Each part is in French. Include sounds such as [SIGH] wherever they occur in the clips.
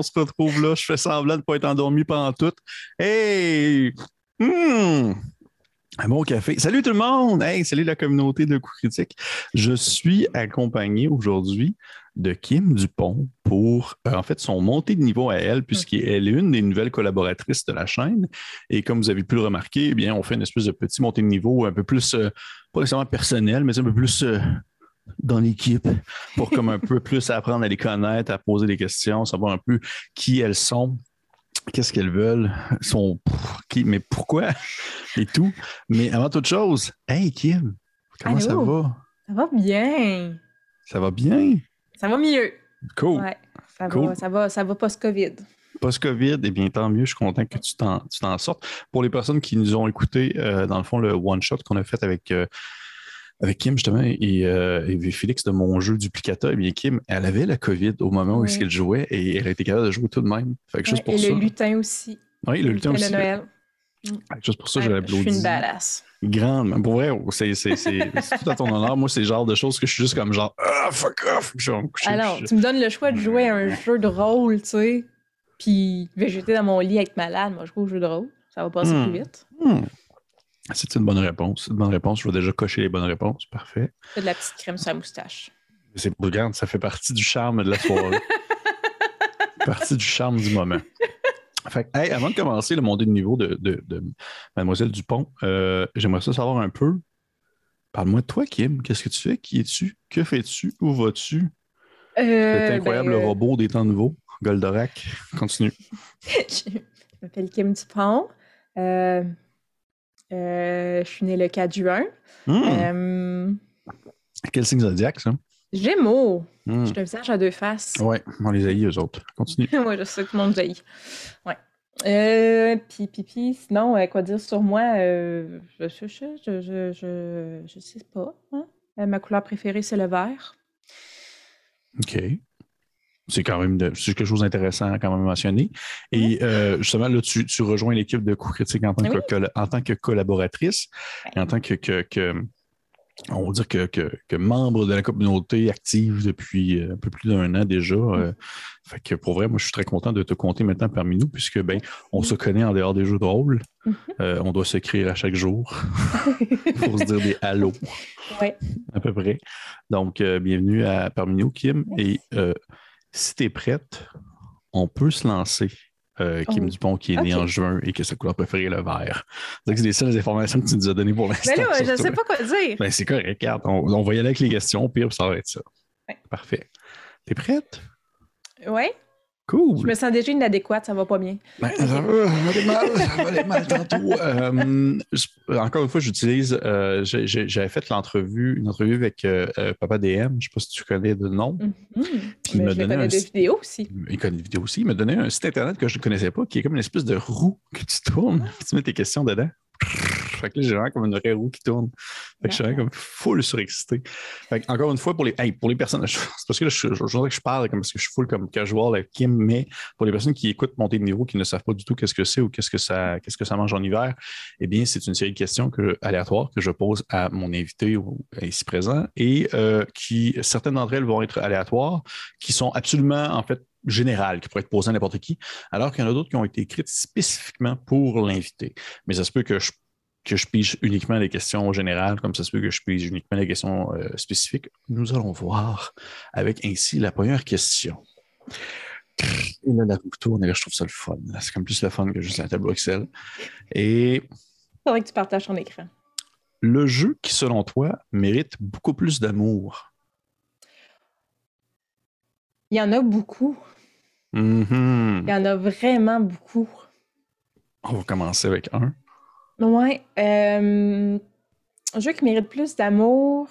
On se retrouve là. Je fais semblant de ne pas être endormi pendant tout. Hey! Hmm! Un bon café. Salut tout le monde! Hey, salut la communauté de coups critiques. Je suis accompagné aujourd'hui de Kim Dupont pour, euh, en fait, son montée de niveau à elle, puisqu'elle est une des nouvelles collaboratrices de la chaîne. Et comme vous avez pu le remarquer, eh bien, on fait une espèce de petit montée de niveau un peu plus, euh, pas nécessairement personnel, mais un peu plus euh, dans l'équipe pour comme un peu plus apprendre à les connaître, à poser des questions, savoir un peu qui elles sont, qu'est-ce qu'elles veulent, sont qui, mais pourquoi [LAUGHS] et tout. Mais avant toute chose, hey Kim, comment ça va? Ça va bien. Ça va bien? Ça va mieux. Cool. Ouais, ça, va, ça va, ça va post-COVID. Post-COVID, eh bien, tant mieux, je suis content que tu t'en sortes. Pour les personnes qui nous ont écouté, euh, dans le fond, le one-shot qu'on a fait avec euh, avec Kim, justement, et, euh, Félix de mon jeu Duplicata, eh bien, Kim, elle avait la COVID au moment où elle jouait et elle été capable de jouer tout de même. Fait que juste pour et le lutin aussi. Oui, le, lutin aussi. Le Noël. Juste pour ça, je l'applaudis. Je suis une badass. Grande. Pour vrai, [LAUGHS] c'est tout à ton honneur. Moi, c'est le genre de choses que je suis juste comme genre, ah, fuck off. Je Alors, tu me donnes le choix de jouer à un jeu de rôle, tu sais, puis végéter dans mon lit, être malade. Moi, je joue au jeu de rôle. Ça va passer plus hmm. vite. Hmm. C'est une bonne réponse. C'est une bonne réponse. Je vais déjà cocher les bonnes réponses. Parfait. de la petite crème sur la moustache. C'est regarde, ça fait partie du charme de la soirée. [LAUGHS] partie du charme du moment. Fait, avant de commencer le montée de niveau de, de, Mademoiselle Dupont, euh, j'aimerais ça savoir un peu. Parle-moi de toi, Kim. Qu'est-ce que tu fais? Qui es-tu? Que fais-tu? Où vas-tu? Euh, Cet incroyable ben, robot des temps nouveaux. Goldorak. Continue. [LAUGHS] je m'appelle Kim Dupont. Euh, je suis née le 4 juin. Euh, Quel signe zodiaque, ça? Gémeaux. Hmm. Je un visage à deux faces. Oui, on les haït, eux autres. Continue. [LAUGHS] oui, je sais que tout le monde les haït. Ouais. Euh, puis, puis, puis, sinon, quoi dire sur moi? je, je, je, je, je, sais pas. Hein. ma couleur préférée, c'est le vert. OK c'est quand même quelque chose d'intéressant quand même mentionner. Et euh, justement, là, tu, rejoins l'équipe de Coup Critique en tant, que, en tant que collaboratrice et en tant que, on va dire que, membre de la communauté active depuis euh, un peu plus d'un an déjà. Euh, fait que pour vrai, moi, je suis très content de te compter maintenant parmi nous, puisque ben, on se connaît en dehors des jeux de rôle. Mm-hmm. on doit s'écrire à chaque jour [LAUGHS] pour se dire des hallo. À peu près. Donc, bienvenue à, parmi nous, Kim. Et si tu es prête, on peut se lancer. Euh, Kim oh. Dupont qui est né en juin et que sa couleur préférée est le vert. C'est les seules informations que tu nous as données pour l'instant. Mais là, je ne sais pas quoi dire. Ben, c'est correct, regarde, on, va y aller avec les questions, pire, ça va être ça. Parfait. T'es prête? Oui. Cool. Je me sens déjà inadéquate, ça va pas bien. Ben, ça, va, aller mal, ça va aller mal tantôt. Euh, encore une fois, j'utilise, euh, j'avais fait l'entrevue, une entrevue avec euh, Papa DM, je ne sais pas si tu connais de nom. Mm-hmm. il m'a donné un, des vidéos aussi. Il connaît des vidéos aussi. Il m'a donné un site internet que je ne connaissais pas, qui est comme une espèce de roue que tu tournes, tu mets tes questions dedans. Fait que j'ai vraiment comme une vraie roue qui tourne. Fait que je suis vraiment comme full surexcité. Fait que, encore une fois, pour les, pour les personnes, [LAUGHS] c'est parce que là, je, voudrais que je parle comme parce que je suis full comme casual avec Kim, mais pour les personnes qui écoutent monter de niveau, qui ne savent pas du tout qu'est-ce que c'est ou qu'est-ce que ça, qu'est-ce que ça mange en hiver, eh bien, c'est une série de questions que, aléatoires que je pose à mon invité ici présent et euh, qui, certaines d'entre elles vont être aléatoires, qui sont absolument, en fait, générales qui pourraient être posées à n'importe qui, alors qu'il y en a d'autres qui ont été écrites spécifiquement pour l'invité. Mais ça se peut que je que je pige uniquement les questions générales, comme ça se peut que je pige uniquement les questions euh, spécifiques. Nous allons voir avec ainsi la première question. Et là, la roue tourne, et là, je trouve ça le fun. C'est comme plus le fun que juste la tableau Excel. Et. Il faudrait que tu partages ton écran. Le jeu qui, selon toi, mérite beaucoup plus d'amour. Il y en a beaucoup. Mm-hmm. Il y en a vraiment beaucoup. On va commencer avec un. Ouais. Euh, un jeu qui mérite plus d'amour.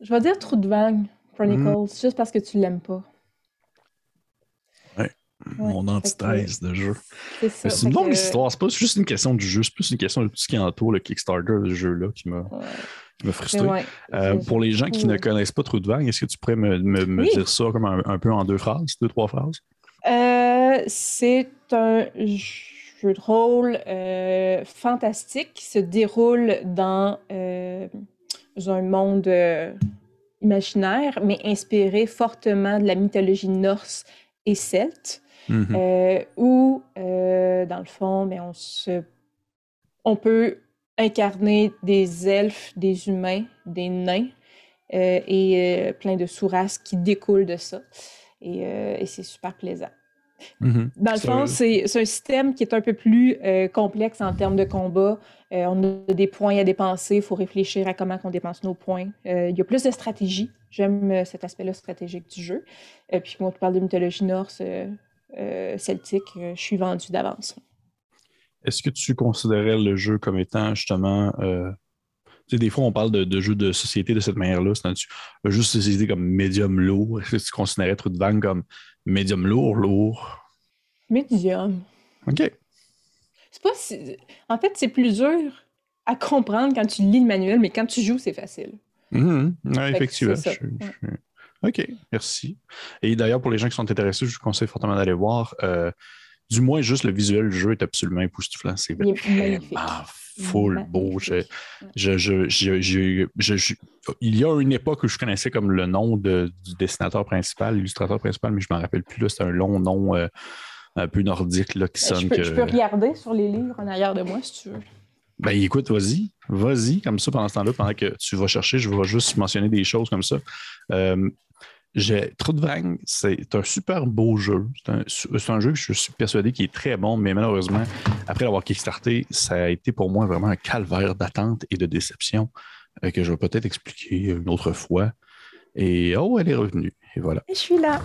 Je vais dire Trou de Vague, Chronicles, mm. juste parce que tu l'aimes pas. Ouais. mon antithèse de jeu. C'est une longue que- histoire, c'est pas juste une question du jeu, c'est plus une question de tout ce qui entoure le Kickstarter de ce jeu-là qui m'a Ouais. ouais, Euh, pour les gens qui ne connaissent pas Trou de Vague, est-ce que tu pourrais me, me- me Oui. dire ça comme un, un peu en deux phrases, deux, trois phrases? Euh, c'est un jeu de rôle euh, fantastique qui se déroule dans euh, un monde euh, imaginaire, mais inspiré fortement de la mythologie norse et celte, Mhm. euh, où, dans le fond, mais on, se... on peut incarner des elfes, des humains, des nains et plein de sous-races qui découlent de ça. Et, et c'est super plaisant. Mhm. Dans le un- c'est un système qui est un peu plus euh, complexe en termes de combat. Euh, on a des points à dépenser, il faut réfléchir à comment on dépense nos points. Euh, il y a plus de stratégie. J'aime euh, cet aspect-là stratégique du jeu. Et puis, moi, tu parles de mythologie norse, celtique, euh, je suis vendue d'avance. Est-ce que tu considérais le jeu comme étant justement. Sais, des fois, on parle de, de jeux de société de cette manière-là. C'est un jeu de société comme médium lourd. Est-ce que tu considérais Trou de comme médium lourd, lourd? Médium. OK. C'est pas si- En fait, c'est plus dur à comprendre quand tu lis le manuel, mais quand tu joues, c'est facile. Ouais, que effectivement. Je- ouais. OK, merci. Et d'ailleurs, pour les gens qui sont intéressés, je vous conseille fortement d'aller voir. euh, du moins, juste le visuel du jeu est absolument époustouflant. C'est vraiment full beau. Je- je- je- il y a une époque où je connaissais comme le nom de- du dessinateur principal, l'illustrateur principal, mais je ne m'en rappelle plus. C'est un long nom euh, un peu nordique là, qui Ben, sonne je, peux, que. je peux regarder sur les livres en arrière de moi si tu veux. Ben écoute, vas-y, vas-y, comme ça pendant ce temps-là, pendant que tu vas chercher, je vais juste mentionner des choses comme ça. Euh, Vague, c'est un super beau jeu. C'est un, jeu que je suis persuadé qui est très bon, mais malheureusement, après l'avoir kickstarté, ça a été pour moi vraiment un calvaire d'attente et de déception euh, que je vais peut-être expliquer une autre fois. Et oh, elle est revenue. Et voilà. Je suis là.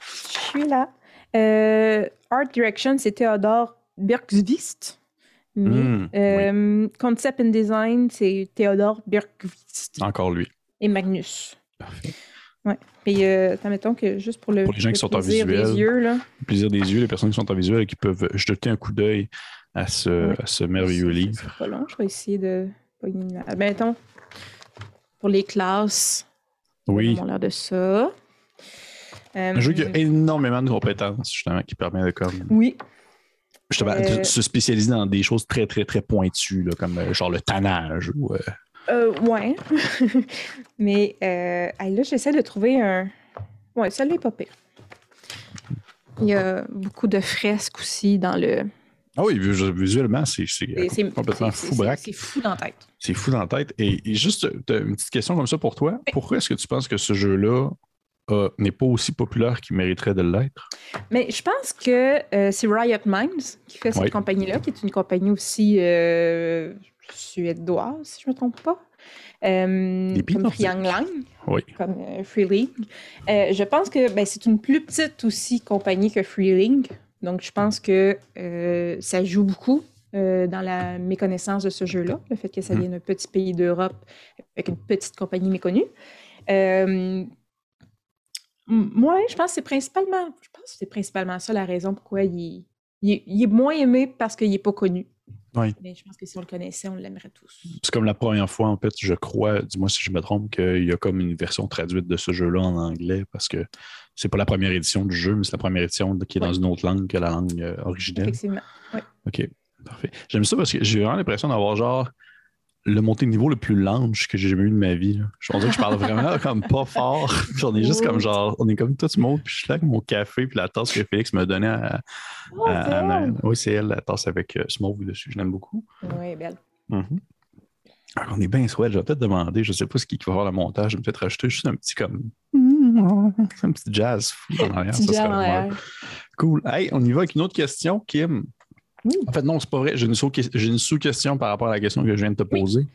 Je suis là. Euh, Art Direction, c'est Théodore Birkvist. Mais, Mm, euh, Concept and Design, c'est Théodore Birkvist Encore lui. et Magnus. Parfait. Ouais. Et euh, mettons que juste pour le, Pour les gens le qui sont en plaisir des visuel. yeux, là, Le plaisir des yeux, les personnes qui sont en visuel et qui peuvent jeter un coup d'œil à ce, Ouais. à ce merveilleux livre. C'est pas long, je vais essayer de. ben, mettons, pour les classes, Oui. on a l'air de ça. Un jeu qui a Euh, énormément de compétences, justement, qui permet de comme, Oui, justement, Euh, se spécialiser dans des choses très, très, très pointues, là, comme euh, genre le tannage. Ou, euh, ouais. [LAUGHS] Mais euh, là, j'essaie de trouver un. Ouais, ça n'est pas pire. Il y a beaucoup de fresques aussi dans le. Ah oui, vis- visuellement, c'est euh, complètement fou braque. C'est fou dans la tête. C'est fou dans la tête. Et, et juste une petite question comme ça pour toi. Pourquoi est-ce que tu penses que ce jeu-là euh, n'est pas aussi populaire qu'il mériterait de l'être? Mais je pense que euh, c'est Riot Minds qui fait cette Oui. compagnie-là, qui est une compagnie aussi euh, suédoise, si je ne me trompe pas. Euh, comme Line, Oui. comme euh, Free League. Euh, je pense que ben, c'est une plus petite aussi compagnie que Free League. Donc, je pense que euh, ça joue beaucoup euh, dans la méconnaissance de ce jeu-là, le fait que ça Mm. vienne d'un petit pays d'Europe avec une petite compagnie méconnue. Euh, moi, je pense que c'est principalement, je pense que c'est principalement ça la raison pourquoi il, il est moins aimé parce qu'il n'est pas connu. Oui. Mais je pense que si on le connaissait, on l'aimerait tous. C'est comme la première fois, en fait, je crois, dis-moi si je me trompe, qu'il y a comme une version traduite de ce jeu-là en anglais parce que c'est pas la première édition du jeu, mais c'est la première édition qui est dans Oui. une autre langue que la langue euh, originelle. Effectivement. OK, parfait. J'aime ça parce que j'ai vraiment l'impression d'avoir genre le montée de niveau le plus large que j'ai jamais eu de ma vie. là. Je pense que je parle vraiment [LAUGHS] comme pas fort. Puis on est juste comme genre, on est comme tout le monde, puis je suis là avec mon café, puis la tasse que Félix me donnait à, Oh, à- c'est à- elle. Oui, c'est elle, la tasse avec euh, Smauve dessus. Je l'aime beaucoup. Oui, belle. Mhm. Alors, on est bien souhaite. Je vais peut-être demander, je sais pas ce qui va faire le montage, je vais peut-être rajouter juste un petit comme. Un petit jazz fou en [LAUGHS] ça arrière. Cool. Hey, on y va avec une autre question, Kim. Oui. En fait, non, c'est pas vrai. J'ai une, une sous-question par rapport à la question que je viens de te Oui. poser.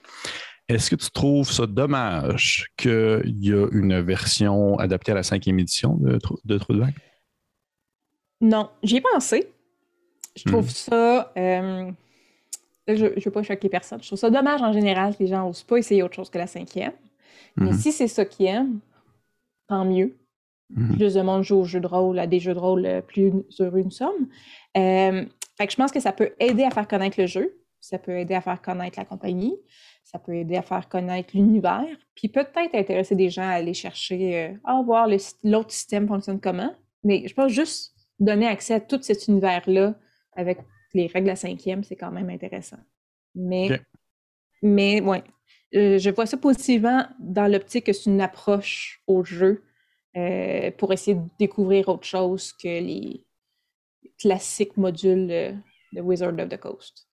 Est-ce que tu trouves ça dommage qu'il y a une version adaptée à la cinquième édition de, de Trou de Vague? Non, j'y ai pensé. Je trouve Hmm. ça. euh, je ne veux pas choquer personne. Je trouve ça dommage en général que les gens n'osent pas essayer autre chose que la cinquième. Mais Mhm. si c'est ça qu'ils aiment, tant mieux. Mhm. Plus de monde joue aux jeux de rôle, à des jeux de rôle, euh, plus heureux nous sommes. Euh, fait que je pense que ça peut aider à faire connaître le jeu, ça peut aider à faire connaître la compagnie, ça peut aider à faire connaître l'univers, puis peut-être intéresser des gens à aller chercher, euh, à voir l'autre système fonctionne comment. Mais je pense juste donner accès à tout cet univers-là avec les règles à cinquième, c'est quand même intéressant. Mais, mais ouais, Euh, je vois ça positivement dans l'optique que c'est une approche au jeu euh, pour essayer de découvrir autre chose que les classiques modules euh, de Wizard of the Coast.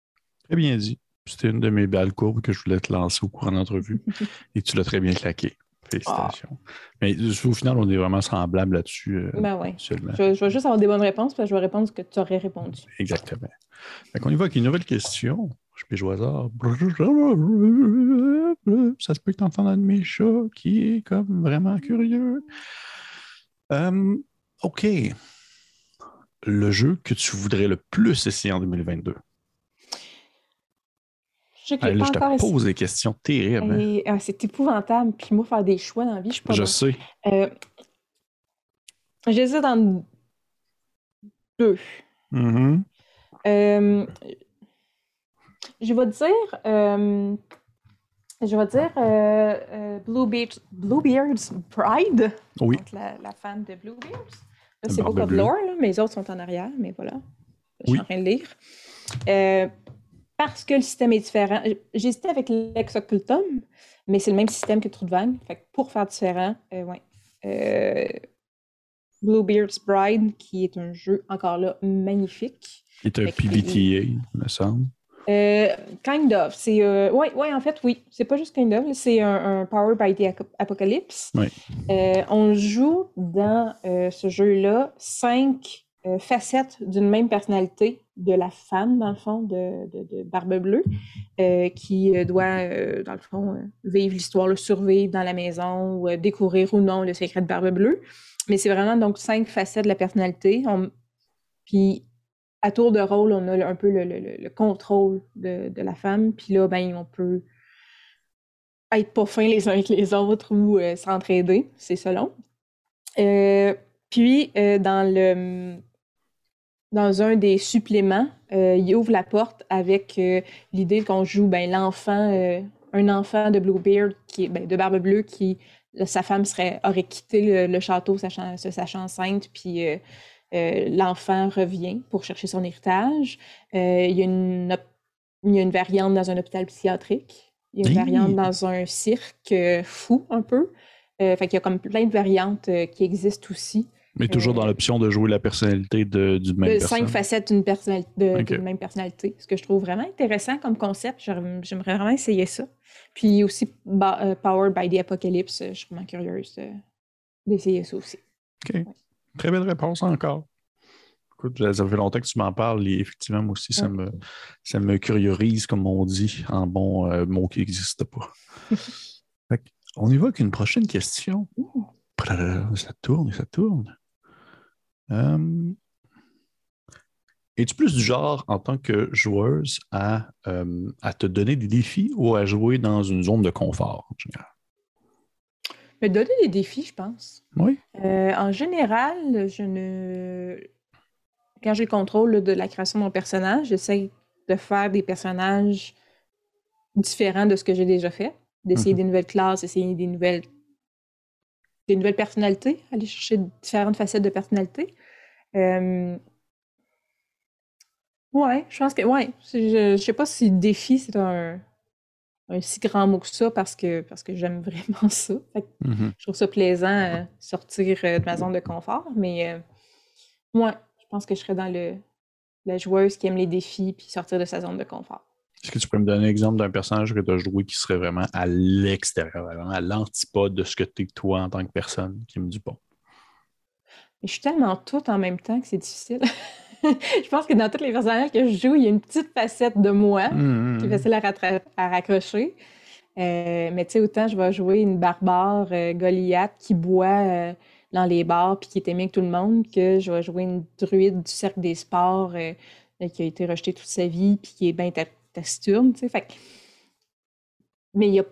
Très bien dit. C'était une de mes belles courbes que je voulais te lancer au cours de l'entrevue [LAUGHS] et tu l'as très bien claqué. Félicitations. Mais euh, au final, on est vraiment semblables là-dessus. euh, Ben seulement. Je, je vais juste avoir des bonnes réponses, parce que je vais répondre ce que tu aurais répondu. Exactement. Fait qu'on y va avec une nouvelle question. Je pige au hasard. Ça se peut que tu entends un de mes chats qui est comme vraiment curieux. Euh, OK. Le jeu que tu voudrais le plus essayer en 2022. Je j'ai là, je te pose des questions terribles. hein. Ah, c'est épouvantable. Puis moi, faire des choix dans la vie, je suis pas Je sais. Euh, J'hésite dans deux. Mhm. Euh, je vais dire, euh, je vais dire euh, euh, Bluebeard- Bluebeard's Bride. Oui. Donc la, la fan de Bluebeards. De c'est of Bleue. Lore, là, mais les autres sont en arrière, mais voilà. Je suis en train de lire. Euh, parce que le système est différent. J'hésitais avec Lex Occultum, mais c'est le même système que Trudvang. Fait que pour faire différent, euh, ouais. Euh, Bluebeard's Bride, qui est un jeu encore là magnifique. Qui est un PBTA, me semble. Euh, kind of. C'est. euh, ouais, ouais, en fait, oui. C'est pas juste kind of. C'est un, un Power by the Apocalypse. Oui. Euh, on joue dans ce jeu-là cinq facettes d'une même personnalité de la femme, dans le fond, de, de, de Barbe Bleue, qui doit, dans le fond, vivre l'histoire, le survivre dans la maison ou découvrir ou non le secret de Barbe Bleue. Mais c'est vraiment donc cinq facettes de la personnalité. On- Puis à tour de rôle, on a un peu le, le- le- le contrôle de, la femme. Puis là, ben, on peut être pas fins les uns avec les autres ou euh, s'entraider, c'est selon. Euh, puis, euh, dans le dans un des suppléments, il ouvre la porte avec l'idée qu'on joue ben, l'enfant, un enfant de Bluebeard, qui ben, de Barbe Bleue, qui sa femme serait, aurait quitté le, le château sachant, se sachant enceinte, puis euh, l'enfant revient pour chercher son héritage. Euh, il, y a une, il y a une variante dans un hôpital psychiatrique. Il y a une variante dans un cirque euh, fou, un peu. Fait qu'il y a comme plein de variantes qui existent aussi. Mais toujours dans l'option de jouer la personnalité de- d'une même de personne. cinq facettes d'une personnali- de- Ok. d'une même personnalité. Ce que je trouve vraiment intéressant comme concept. J'aimerais vraiment essayer ça. Puis aussi, Powered by the Apocalypse, je suis vraiment curieuse de- d'essayer ça aussi. OK. Très belle réponse encore. Écoute, ça fait longtemps que tu m'en parles et effectivement, moi aussi, ça, Ouais. me, ça me curiorise, comme on dit, en bon euh, mot qui n'existe pas. [LAUGHS] Fait on y va avec une prochaine question. Ça tourne et ça tourne. Euh, Es-tu plus du genre, en tant que joueuse, à, euh, à te donner des défis ou à jouer dans une zone de confort en général? Me donner des défis, je pense. Oui. Euh, en général, je ne. Quand j'ai le contrôle de la création de mon personnage, j'essaie de faire des personnages différents de ce que j'ai déjà fait. D'essayer Mhm. des nouvelles classes, essayer des nouvelles. des nouvelles personnalités, aller chercher différentes facettes de personnalité. Euh, Ouais, je pense que. Ouais. Je, je sais pas si défi, c'est un, un si grand mot que ça parce que, parce que j'aime [LAUGHS] vraiment ça. Fait que Mhm. je trouve ça plaisant, euh, sortir euh, de ma zone de confort. Mais euh, moi, je pense que je serais dans le, la joueuse qui aime les défis puis sortir de sa zone de confort. Est-ce que tu pourrais me donner un exemple d'un personnage que tu as joué qui serait vraiment à l'extérieur, vraiment à l'antipode de ce que tu es toi en tant que personne qui du bon? Mais je suis tellement toute en même temps que c'est difficile. [LAUGHS] [LAUGHS] je pense que dans tous les personnages que je joue, il y a une petite facette de moi Mhm. qui est facile à, raccrocher. Euh, mais tu sais, autant je vais jouer une barbare euh, Goliath qui boit euh, dans les bars puis qui est aimée avec tout le monde que je vais jouer une druide du cercle des sports qui a été rejetée toute sa vie puis qui est bien ta- taciturne, tu sais. Fait Mais il y a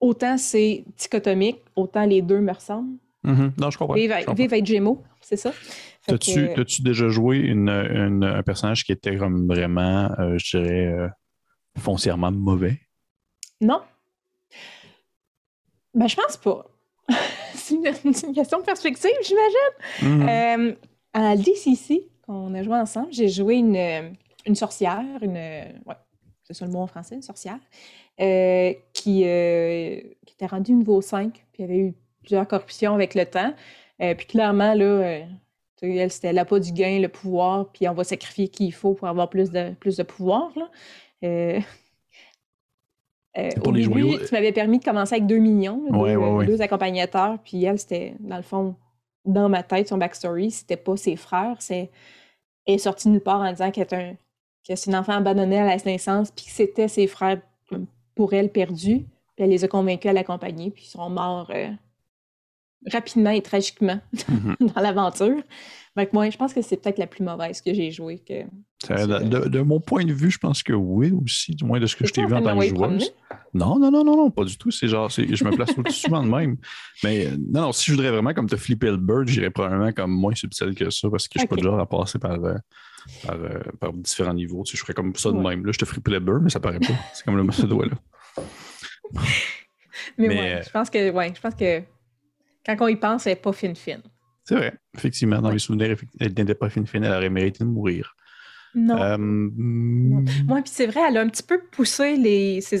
autant c'est dichotomique, autant les deux me ressemblent. Mhm. Non, je comprends. Vive, je comprends. vive être Gémeaux, c'est ça. T'as-tu que- déjà joué une, une- un personnage qui était comme vraiment, euh, je dirais, euh, foncièrement mauvais? Non. Ben, je pense pas. [LAUGHS] c'est une, question de perspective, j'imagine. Mhm. Euh, à DCC, qu'on a joué ensemble, j'ai joué une, euh, une sorcière, une. euh, Ouais, c'est ça le mot en français, une sorcière, euh, qui, euh, qui était rendue niveau 5, puis il y avait eu plusieurs corruptions avec le temps. Euh, puis clairement, là, euh, elle, c'était l'appât du gain, le pouvoir, puis on va sacrifier qui il faut pour avoir plus de, plus de pouvoir. Là. Euh, euh, Pour au les début, joyaux. tu m'avais permis de commencer avec deux là, Ouais, deux, ouais, ouais. deux accompagnateurs, puis elle, c'était, dans le fond, dans ma tête, son backstory, c'était pas ses frères, c'est elle est sortie nulle part en disant qu'elle est un, que c'est une enfant abandonnée à la naissance, puis que c'était ses frères euh, pour elle perdus, puis elle les a convaincus à l'accompagner, puis ils sont morts euh, rapidement et tragiquement Mhm. [LAUGHS] dans l'aventure. Fait que moi, je pense que c'est peut-être la plus mauvaise que j'ai jouée. Que... De, mon point de vue, je pense que oui aussi, du moins de ce que je t'ai vu en tant que joueuse. Non, non, non, non, non, pas du tout. C'est genre, je me place [LAUGHS] souvent de même. Mais euh, non, non, si je voudrais vraiment comme te flipper le bird, j'irais probablement comme moins subtil que ça parce que je suis pas du genre à passer par, euh, par, euh, par différents niveaux. Tu sais, je ferais comme ça de même. Là, je te flipper le bird, mais ça paraît pas. C'est comme le [LAUGHS] ce doigt-là. Mais, Mais, ouais, euh, je pense que ouais, je pense que quand on y pense, elle n'est pas fine-fine. C'est vrai. Effectivement, dans Ouais. mes souvenirs, elle n'était pas fine fine, elle aurait mérité de mourir. Non. Euh, mm, Moi, puis c'est vrai, elle a un petit peu poussé les, ses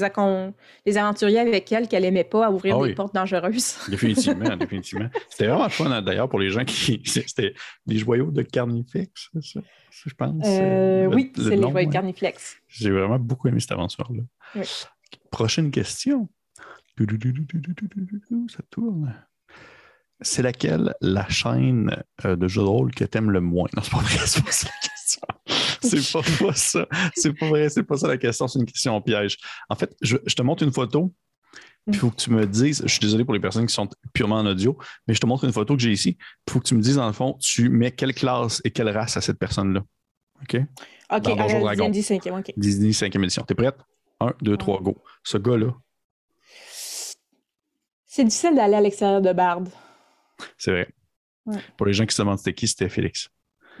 les aventuriers avec elle qu'elle aimait pas à ouvrir Ah des portes dangereuses. Définitivement, définitivement. C'était vraiment fun hein, d'ailleurs pour les gens qui. C'était des joyaux de Carnifex, ça, je pense. Euh, le- oui, le c'est les nom, joyeux de. Carniflex. J'ai vraiment beaucoup aimé cette aventure-là. Oui. Prochaine question. Ça tourne. C'est laquelle la chaîne euh, de jeux de rôle que t'aimes le moins? Non, c'est pas vrai, [LAUGHS] c'est pas ça la question. C'est pas, pas ça. C'est pas vrai, c'est pas ça la question, c'est une question piège. En fait, je, je te montre une photo, puis il faut que tu me dises, je suis désolé pour les personnes qui sont purement en audio, mais je te montre une photo que j'ai ici. Il faut que tu me dises, dans le fond, tu mets quelle classe et quelle race à cette personne-là. OK? OK, Dans Donjon elle Dragon. dit 5e, OK. Disney 5e édition. T'es prête? 1, 2, 3, go. Ce gars-là, C'est difficile d'aller à l'extérieur de Bard. C'est vrai. Ouais. Pour les gens qui se demandent c'était qui, c'était Félix.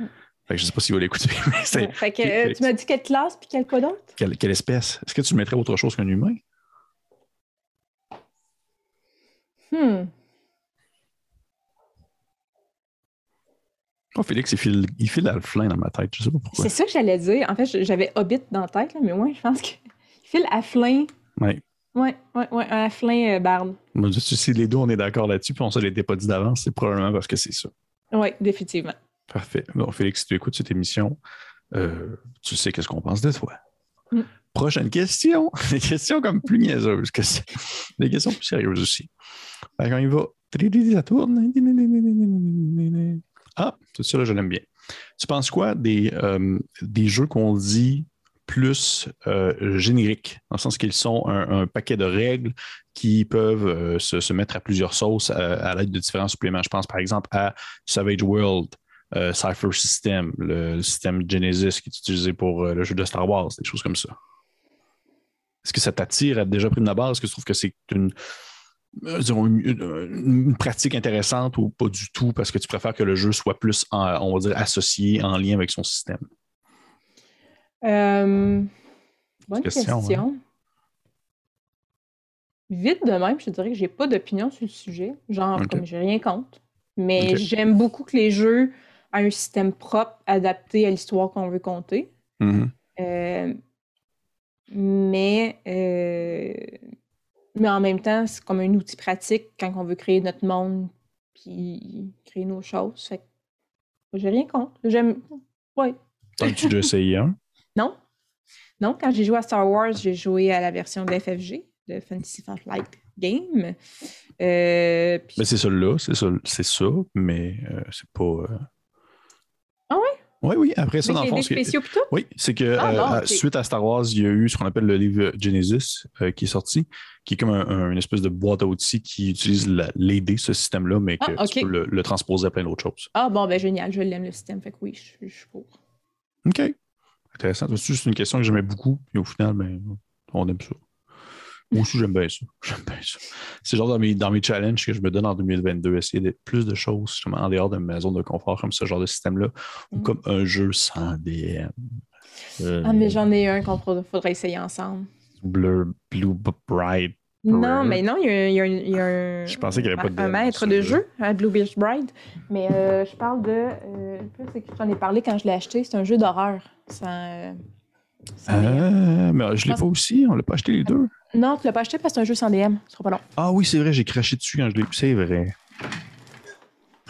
Ouais. Fait que je sais pas s'il va l'écouter, Ouais. Fait que euh, tu m'as dit quelle classe puis quelle quoi d'autre? quelle, quelle espèce? Est-ce que tu mettrais autre chose qu'un humain? Hmm. Oh, Félix, il file, il file Alflin dans ma tête. Je sais pas pourquoi. C'est ça que j'allais dire. En fait, j'avais Hobbit dans la tête, là, mais moi, je pense qu'il [LAUGHS] file à Flin. Ouais. Ouais, ouais, ouais, un Flin euh. Moi, je- si les deux, on est d'accord là-dessus, puis on se l'était pas dit d'avance, c'est probablement parce que c'est ça. Oui, définitivement. Parfait. Bon, Félix, si tu écoutes cette émission, euh, tu sais qu'est-ce qu'on pense de toi. Mm. Prochaine question. [LAUGHS] Des questions comme plus niaiseuses que ça. Des questions plus sérieuses aussi. Fait qu'on y va. Ça tourne. Ah, tout ça, là, je l'aime bien. Tu penses quoi des, euh, des jeux qu'on dit plus euh, génériques, dans le sens qu'ils sont un, paquet de règles qui peuvent euh, se, mettre à plusieurs sauces à, à l'aide de différents suppléments. Je pense par exemple à Savage World, euh, Cypher System, le, système Genesis qui est utilisé pour euh, le jeu de Star Wars, des choses comme ça. Est-ce que ça t'attire à déjà pris de la base? Est-ce que tu trouves que c'est une, euh, pratique intéressante ou pas du tout parce que tu préfères que le jeu soit plus, on va dire, associé, en lien avec son système? Euh, bonne Question, question. hein. Vite de même, je te dirais que j'ai pas d'opinion sur le sujet. Genre, comme j'ai rien contre. Mais j'aime beaucoup que les jeux aient un système propre, adapté à l'histoire qu'on veut conter. Mhm. Euh, mais, euh, mais en même temps, c'est comme un outil pratique quand on veut créer notre monde puis créer nos choses. Fait que j'ai rien contre. J'aime. Ouais. As-tu déjà essayé un? Non? Non, quand j'ai joué à Star Wars, j'ai joué à la version de FFG, de Fantasy Flight Game. Euh, puis- Ben, c'est ça là, c'est ça, c'est ça, mais euh, c'est pas. euh, Ah ouais? Oui, oui. Après ça, avec dans le fond, dés ce qui- spéciaux pis tout? Oui, c'est que Ah, euh, ok. suite à Star Wars, il y a eu ce qu'on appelle le livre Genesis euh, qui est sorti, qui est comme un- un- une espèce de boîte à outils qui utilise la- les dés, ce système-là, mais que Ah, tu peux le, le transposer à plein d'autres choses. Ah bon, ben génial, je l'aime le système. Fait que oui, je, je suis pour. OK. Intéressant. C'est juste une question que j'aimais beaucoup, et au final, ben, on aime ça. Moi aussi, j'aime bien ça. [LAUGHS] J'aime bien ça. C'est genre dans mes, dans mes challenges que je me donne en 2022, essayer d'être plus de choses justement en dehors de ma zone de confort, comme ce genre de système-là, ou Mm. comme un jeu sans DM. Euh, Ah, mais j'en ai un qu'on faudrait, faudrait essayer ensemble. Blur, Blue Bright. Non, mais non, il y a, un- il y a un- il y a un, Je pensais qu'il y avait pas de un maître de jeu à Blue Beach Bride. Mais euh, je parle de. Euh, c'est que j'en ai parlé quand je l'ai acheté. C'est un jeu d'horreur. Sans, euh, sans. Ah, mais je l'ai pas aussi, on l'a pas acheté les deux. Non, tu l'as pas acheté parce que c'est un jeu sans DM. Ce sera pas long. Ah oui, c'est vrai, j'ai craché dessus quand je l'ai. C'est vrai.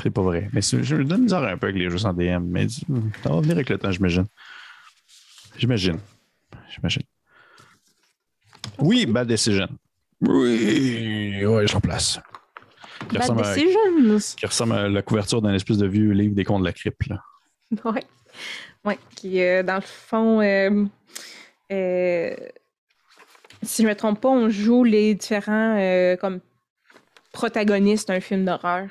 C'est pas vrai. Mais je me donne bizarre un peu avec les jeux sans DM, mais ça va venir avec le temps, j'imagine. J'imagine. J'imagine. Oui, Bad Decision. Oui, ouais, j'en place. Qui ressemble, à, qui ressemble à la couverture d'un espèce de vieux livre des contes de la crypte. Là. Ouais. Qui, euh, dans le fond, euh, euh, si je me trompe pas, on joue les différents comme protagonistes d'un film d'horreur.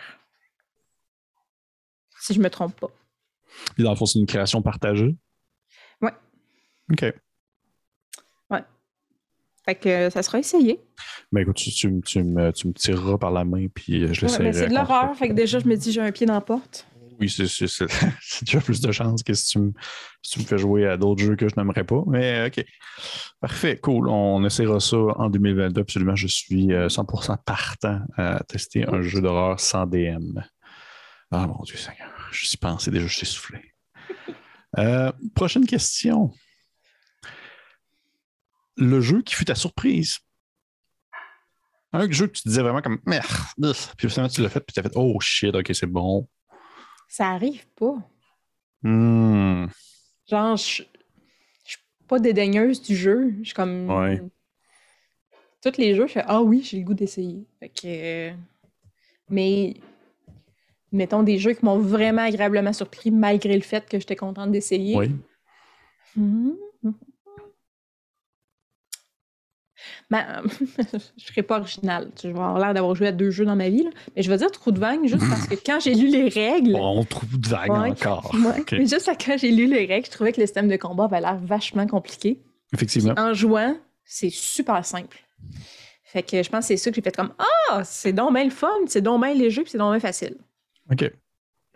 Si je me trompe pas. Et dans le fond, c'est une création partagée? Ouais. OK. Fait que euh, ça sera essayé. Ben écoute, tu, tu me- tu me, tu me tireras par la main, puis euh, je l'essaierai. mais c'est de l'horreur, fait que déjà, je me dis, j'ai un pied dans la porte. Oui, c'est [LAUGHS] déjà plus de chances que si tu, me, si tu me fais jouer à d'autres jeux que je n'aimerais pas. Mais OK. Parfait, cool. On essaiera ça en 2022. Absolument, je suis euh, 100% partant à tester un jeu d'horreur sans DM. Ah mon Dieu Seigneur, je suis pensé déjà, je suis soufflé. Euh, prochaine question. Le jeu qui fut ta surprise? Un jeu que tu disais vraiment comme merde, puis finalement tu l'as fait, puis tu as fait oh shit, ok, c'est bon. Ça arrive pas. Hmm. Genre, je je suis pas dédaigneuse du jeu. Je suis comme. Ouais. Tous les jeux, je fais Ah oui, j'ai le goût d'essayer. Fait que. euh, Mais. Mettons des jeux qui m'ont vraiment agréablement surpris malgré le fait que j'étais contente d'essayer. Oui. Mhm. Ben, [LAUGHS] je serais pas originale. Sais, Je vais avoir l'air d'avoir joué à deux jeux dans ma vie. là. Mais je vais dire Trou de Vague juste parce que quand j'ai lu les règles. Bon, on trouve de vague Ouais. encore. Ouais. Mais juste quand j'ai lu les règles, je trouvais que le système de combat avait l'air vachement compliqué. Effectivement. En jouant, c'est super simple. Fait que je pense que c'est ça que j'ai fait comme Ah, c'est donc bien le fun, c'est donc bien léger, puis c'est donc bien facile. OK.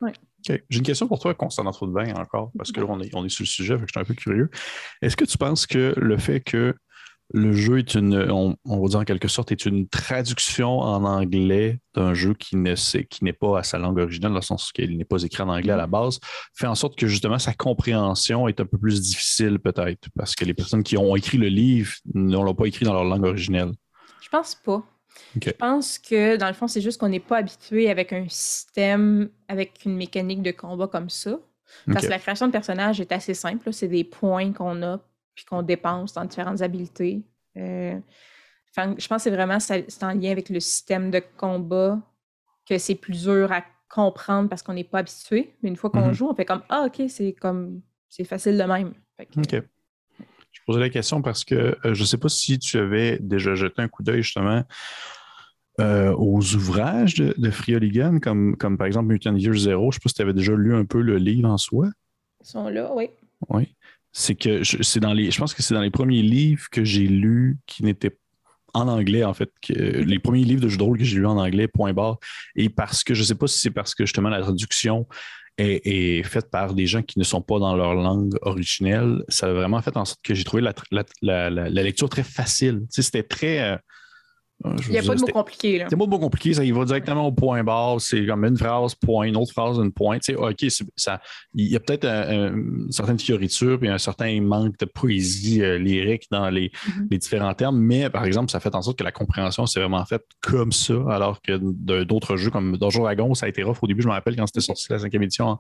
Ouais. J'ai une question pour toi concernant trop de vin encore, parce que là, on est, on est sur le sujet, fait que je suis un peu curieux. Est-ce que tu penses que le fait que le jeu est une, on, on va dire en quelque sorte, est une traduction en anglais d'un jeu qui ne qui n'est pas à sa langue originale, dans le sens qu'il n'est pas écrit en anglais à la base, fait en sorte que justement sa compréhension est un peu plus difficile peut-être, parce que les personnes qui ont écrit le livre ne l'ont pas écrit dans leur langue originelle. Je pense pas. Je pense que dans le fond, c'est juste qu'on n'est pas habitué avec un système, avec une mécanique de combat comme ça. Parce que la création de personnages est assez simple. C'est des points qu'on a puis qu'on dépense dans différentes habiletés. Euh, enfin, je pense que c'est vraiment c'est en lien avec le système de combat que c'est plus dur à comprendre parce qu'on n'est pas habitué. Mais une fois qu'on Mhm. joue, on fait comme Ah, ok, c'est comme c'est facile de même. Que, OK. Je posais la question parce que euh, je ne sais pas si tu avais déjà jeté un coup d'œil justement euh, aux ouvrages de, de Frioligan, comme, comme par exemple Mutant Year Zero. Je ne sais pas si tu avais déjà lu un peu le livre en soi. Ils sont là, oui. Oui. C'est que c'est dans les, je pense que c'est dans les premiers livres que j'ai lus qui n'étaient en anglais, en fait, que, les premiers livres de jeux de rôle que j'ai lus en anglais, point barre. Et parce que je ne sais pas si c'est parce que justement la traduction est, faite par des gens qui ne sont pas dans leur langue originelle, ça a vraiment fait en sorte que j'ai trouvé la, la- la- lecture très facile. C'était très. euh, Il n'y a pas de mots compliqués. Là. c'est pas beaucoup compliqué, ça, il va directement au point barre. C'est comme une phrase, point, une autre phrase, une point. Tu sais, OK, ça, il y a peut-être un- un- une certaine fioriture puis un certain manque de poésie euh, lyrique dans les, Mhm. les différents termes, mais par exemple, ça fait en sorte que la compréhension s'est vraiment faite comme ça, alors que de- d'autres jeux comme Donjon Dragon, ça a été rough au début. Je me rappelle quand c'était sorti la cinquième édition en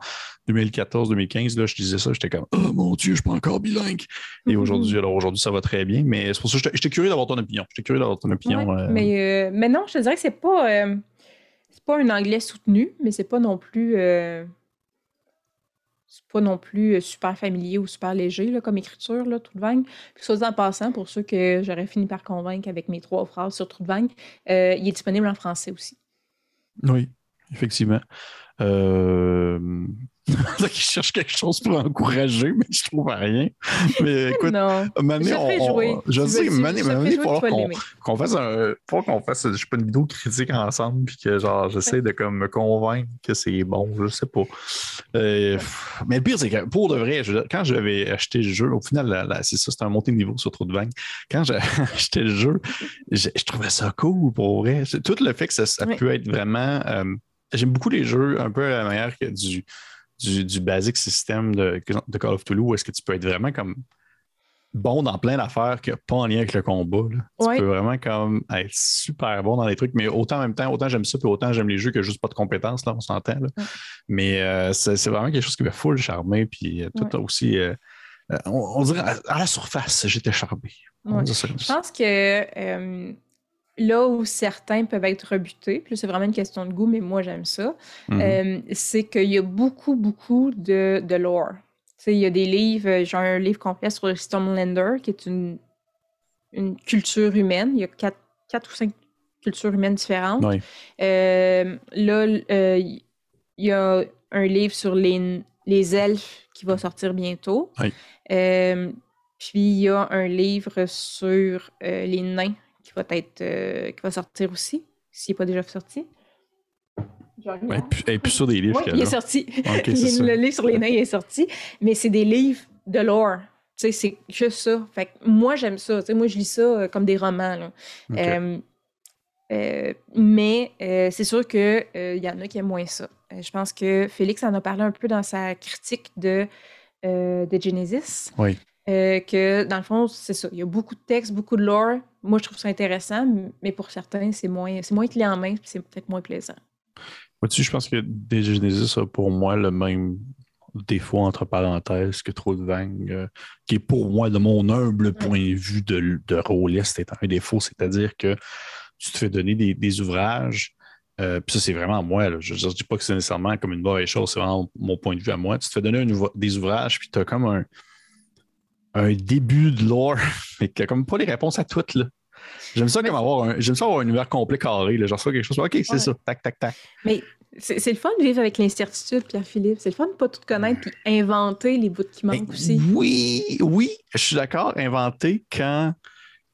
2014-2015, là, je disais ça, j'étais comme Oh mon Dieu, je suis pas encore bilingue. Et Mhm. aujourd'hui, alors aujourd'hui, ça va très bien, mais c'est pour ça que j'étais- j'étais curieux d'avoir ton opinion. J'étais curieux d'avoir ton opinion. Ouais, euh, mais, euh, mais non, je te dirais que c'est pas, euh, c'est pas un anglais soutenu, mais c'est pas non plus. euh, c'est pas non plus euh, super familier ou super léger là, comme écriture, là, Troutvagne. Puis, soit en passant, pour ceux que j'aurais fini par convaincre avec mes trois phrases sur Troutvagne, euh, il est disponible en français aussi. Oui, effectivement. Euh... [LAUGHS] je cherche quelque chose pour encourager, mais je trouve rien. Mais [LAUGHS] écoute. Mané, on- je Tu sais, Mané, il falloir qu'on fasse un. Pas qu'on fasse, je sais pas, une vidéo critique ensemble, puis que genre, j'essaie de comme me convaincre que c'est bon, je sais pas. Euh, pff, mais le pire, c'est que pour de vrai, je- quand j'avais acheté le jeu, au final, c'est ça, c'était un monté de niveau sur Trop de Vague. Quand j'ai [LAUGHS] acheté le jeu, je, je trouvais ça cool pour vrai. Tout le fait que ça, ça Oui. peut être vraiment. euh, J'aime beaucoup les jeux un peu à la manière que du, du, du basic système de, de Call of Toulouse, où est-ce que tu peux être vraiment comme bon dans plein d'affaires qui n'ont pas en lien avec le combat. là. Tu Ouais. peux vraiment comme être super bon dans les trucs, mais autant en même temps, autant j'aime ça, puis autant j'aime les jeux que juste pas de compétences, là, on s'entend. Ouais. Mais euh, c'est vraiment quelque chose qui m'a full charmé, puis euh, tout Ouais. aussi. euh, on, on dirait à, à la surface, j'étais charmé. Je pense que là où certains peuvent être rebutés, puis c'est vraiment une question de goût, mais moi j'aime ça, Mhm. euh, c'est qu'il y a beaucoup, beaucoup de, de lore. Il y a des livres, euh, j'ai un livre complet sur le Stormlander, qui est une, une culture humaine. Il y a quatre, quatre ou cinq cultures humaines différentes. Euh, là, euh, il y a un livre sur les, les elfes qui va sortir bientôt. Oui. Euh, puis il y a un livre sur euh, les nains qui va être euh, qui va sortir aussi, s'il n'est pas déjà sorti. Ouais, puis- et puis sur des livres Oui, il a. est sorti. Ok, [LAUGHS] Il- c'est ça. le livre sur les nains il est sorti, mais c'est des livres de lore. Tu sais, c'est juste ça. Fait que moi, j'aime ça. Moi, je lis ça euh, comme des romans. là. Euh, euh, mais euh, c'est sûr qu'il y en a qui aiment moins ça. Euh, je pense que Félix en a parlé un peu dans sa critique de, euh, de Genesis. Oui. Euh, que dans le fond, c'est ça. Il y a beaucoup de textes, beaucoup de lore. Moi, je trouve ça intéressant, mais pour certains, c'est moins, c'est moins clé en main, puis c'est peut-être moins plaisant. Vois-tu, je pense que des Genesis a pour moi le même défaut entre parenthèses que Trop de Vague, euh, qui est pour moi, de mon humble point de vue de, de rôliste, est un défaut, c'est-à-dire que tu te fais donner des, des ouvrages, euh, puis ça, c'est vraiment moi, là. je ne dis pas que c'est nécessairement comme une mauvaise chose, c'est vraiment mon point de vue à moi. Tu te fais donner un des ouvrages, puis tu as comme un, un début de lore, [LAUGHS] mais qui a comme pas les réponses à toutes, là. J'aime ça comme avoir un, j'aime ça avoir un univers complet carré, là. genre ça quelque chose. OK, c'est Ouais. ça. Tac, tac, tac. Mais c'est c'est le fun de vivre avec l'incertitude, Pierre-Philippe. C'est le fun de pas tout connaître puis inventer les bouts qui manquent aussi. Oui, oui, je suis d'accord. Inventer quand,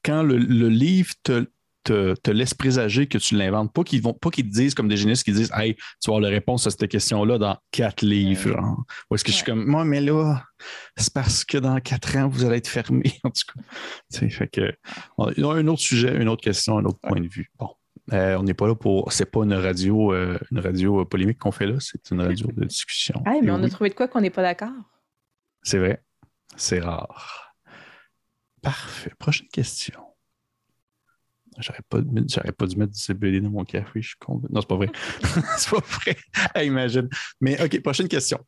quand le, le livre te, te, te laisse présager que tu l'inventes. Pas qu'ils vont pas qu'ils te disent comme des génistes qui disent Hey, tu vas avoir la réponse à cette question-là dans quatre livres. Ouais. Genre. Ou est-ce que je suis comme Moi, mais là, c'est parce que dans quatre ans, vous allez être fermé. [LAUGHS] En tout cas. Tu sais, fait que, on a un autre sujet, une autre question, un autre point de vue. Bon. Euh, on n'est pas là pour. C'est pas une radio, euh, une radio euh, polémique qu'on fait là, c'est une radio de discussion. [LAUGHS] Ah, mais Et on a trouvé de quoi qu'on n'est pas d'accord? C'est vrai. C'est rare. Parfait. Prochaine question. J'aurais pas, dû mettre- j'aurais pas dû mettre du CBD dans mon café. Je suis con. Non, c'est pas vrai. [LAUGHS] [LAUGHS] c'est pas vrai. Imagine. Mais OK, prochaine question.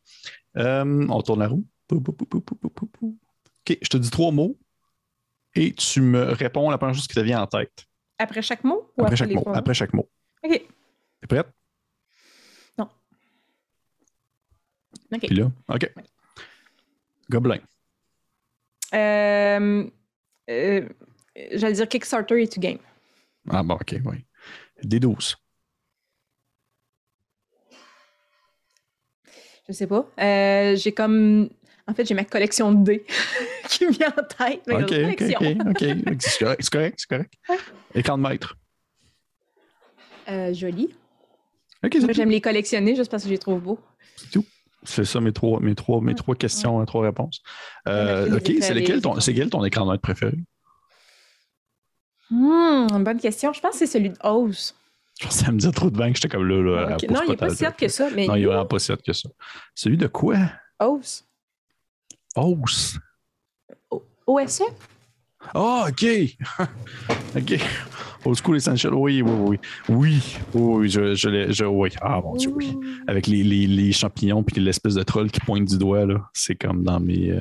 Euh, on tourne la roue. OK, je te dis trois mots et tu me réponds la première chose qui te vient en tête. Après chaque mot ou Après chaque les mot. Après chaque mot. OK. T'es prête? OK. Puis là, OK. Ouais. Gobelin. Euh, euh, J'allais dire Kickstarter et to game. Ah bon, OK, oui. D12. Je sais pas. Euh, j'ai comme. En fait, j'ai ma collection de dés [LAUGHS] qui me vient en tête. ma OK, OK. OK. OK. C'est correct, c'est correct. Correct. Écran de maître? Euh, joli. Moi, j'aime les collectionner juste parce que je les trouve beaux. C'est tout. C'est ça mes trois, mes trois, mes Ouais. trois questions, hein, trois réponses. Euh, Ouais, OK, c'est lequel ton, c'est quel ton écran de maître préféré? Hmm, bonne question. Je pense que c'est celui de pensais à me dire trop de vin que j'étais comme là. là Non, il n'est pas si hot que ça. Mais Non, il est vraiment pas si hot que ça. Celui de quoi? Oz. Os. OSE? Ah, OK. [LAUGHS] OK. Old School Essential. Oui, oui, oui. Oui, oui, je, je l'ai. Je, oui. Ah, mon Dieu, oui. Avec les, les, les champignons puis l'espèce de troll qui pointe du doigt, là. C'est comme dans mes. euh,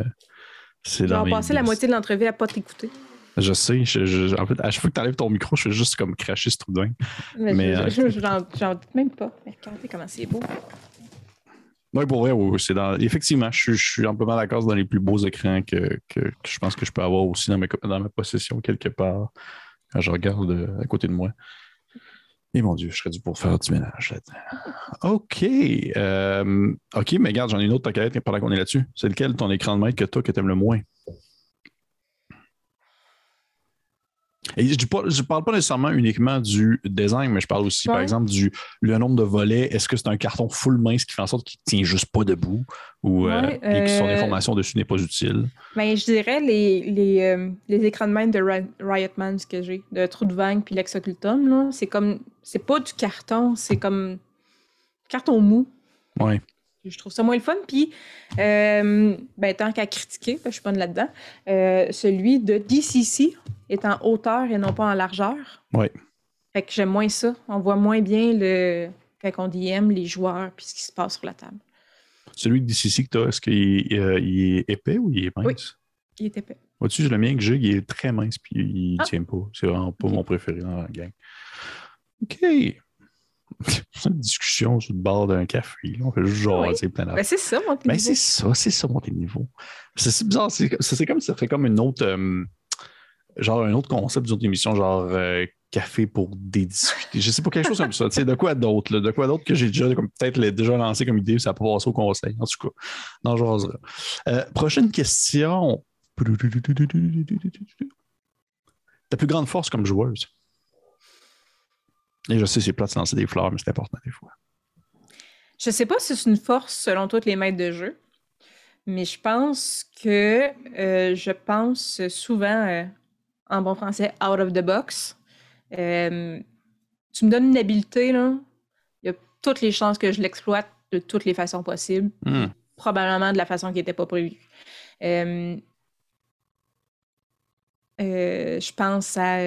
c'est dans mes. passé la moitié de l'entrevue à pas t'écouter. Je sais. Je, je- en fait, à chaque fois que tu enlèves ton micro, je fais juste comme cracher ce trou de vin. Mais, Mais, je- euh, je- je- j'en doute même pas. Mais regardez comment c'est beau. Oui, pour vrai, oui, c'est dans. Effectivement, je, suis- je suis amplement d'accord, c'est dans les plus beaux écrans que, que, que je pense que je peux avoir aussi dans ma, dans ma possession quelque part quand je regarde euh, à côté de moi. Et mon Dieu, je serais dû pour faire du ménage là-dedans. OK. Euh, OK, mais regarde, j'en ai une autre t'inquiète pendant qu'on est là-dessus. C'est lequel ton écran de maître que toi que t'aimes le moins? Et je ne parle pas nécessairement uniquement du design, mais je parle aussi, par exemple, du le nombre de volets. Est-ce que c'est un carton full mince qui fait en sorte qu'il ne tient juste pas debout ou euh, et que son euh, information dessus n'est pas utile? Mais je dirais les, les, euh, les écrans de même de Ri- Riotman, ce que j'ai, de Trou de Vague puis Lex Occultum, là, c'est comme. C'est pas du carton, c'est comme. Carton mou. Oui. Je trouve ça moins le fun. Puis, euh, ben, tant qu'à critiquer, je suis pas là-dedans, euh, celui de DCC est en hauteur et non pas en largeur. Oui. Fait que j'aime moins ça. On voit moins bien le quand on DM les joueurs puis ce qui se passe sur la table. Celui DCC que tu as, est-ce qu'il euh, est épais ou il est mince? Oui. Il est épais. Vois-tu, le mien que j'ai, il est très mince puis il ne Ah. tient pas. C'est vraiment pas mon préféré dans la gang. OK. [LAUGHS] C'est une discussion sur le bord d'un café. là. On fait juste jaser plein Ben, c'est ça, mon Ben, niveau. c'est ça, c'est ça, monter niveau. C'est c'est bizarre. C'est comme ça fait comme une autre. euh, genre un autre concept d'une autre émission, genre euh, café pour dédiscuter. Je sais pas, quelque chose comme ça. Tu sais, de quoi d'autre? De quoi d'autre que j'ai déjà comme peut-être déjà lancé comme idée, ça peut passer au conseil. En tout cas, dans genre euh, Prochaine question. Ta plus grande force comme joueuse? Et je sais, c'est plate de lancer des fleurs, mais c'est important des fois. Je sais pas si c'est une force selon tous les maîtres de jeu, mais je pense que euh, je pense souvent, euh, en bon français, out of the box. Euh, tu me donnes une habileté, là, il y a toutes les chances que je l'exploite de toutes les façons possibles, Hmm. probablement de la façon qui n'était pas prévue. Euh, euh, je pense à.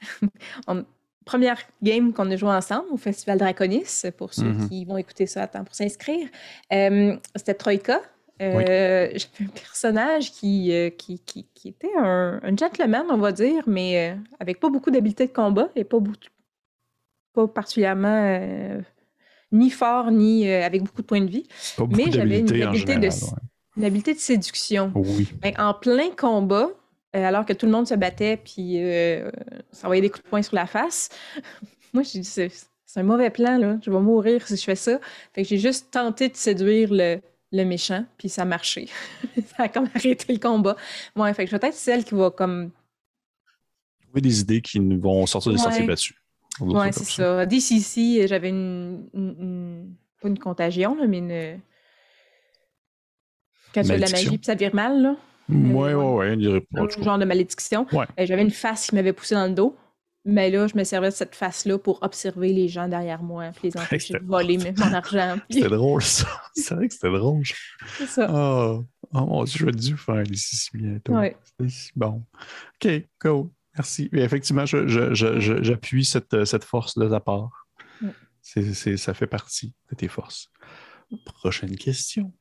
[LAUGHS] on- première game qu'on a joué ensemble au Festival Draconis, pour ceux Mhm. qui vont écouter ça à temps pour s'inscrire. C'était Troïka. Euh, J'avais un personnage qui, euh, qui, qui, qui était un, un gentleman, on va dire, mais euh, avec pas beaucoup d'habileté de combat et pas, beaucoup, pas particulièrement ni fort ni euh, avec beaucoup de points de vie. Pas Mais j'avais une habileté de- ouais. Une habileté de séduction. Oui. En plein combat, euh, alors que tout le monde se battait puis euh, s'envoyait des coups de poing sur la face, [LAUGHS] moi, j'ai dit, c'est c'est un mauvais plan, là. Je vais mourir si je fais ça. Fait que j'ai juste tenté de séduire le, le méchant, puis ça a marché. [LAUGHS] ça a comme arrêté le combat. Ouais, fait que je vais être celle qui va comme... Trouver des idées qui vont sortir des Ouais. sentiers battus. Ouais, c'est ça. DCC, j'avais une, une- une- Pas une contagion, là, mais une... Quand tu fais de la magie, puis ça vire mal, là. Ouais, ouais, ouais. ouais. pas un genre de malédiction. Ouais. Euh, J'avais une face qui m'avait poussé dans le dos. Mais là, je me servais de cette face-là pour observer les gens derrière moi, puis les empêcher de voler [LAUGHS] mon argent. puis C'était drôle, ça. [LAUGHS] C'est vrai que c'était drôle. c'est ça. Oh, oh mon Dieu, je vais dû faire d'ici si bientôt. Ouais. Bon. OK, cool. Merci. Et effectivement, je- je- je- je- j'appuie cette, cette force de ta part. C'est- c'est- ça fait partie de tes forces. Prochaine question.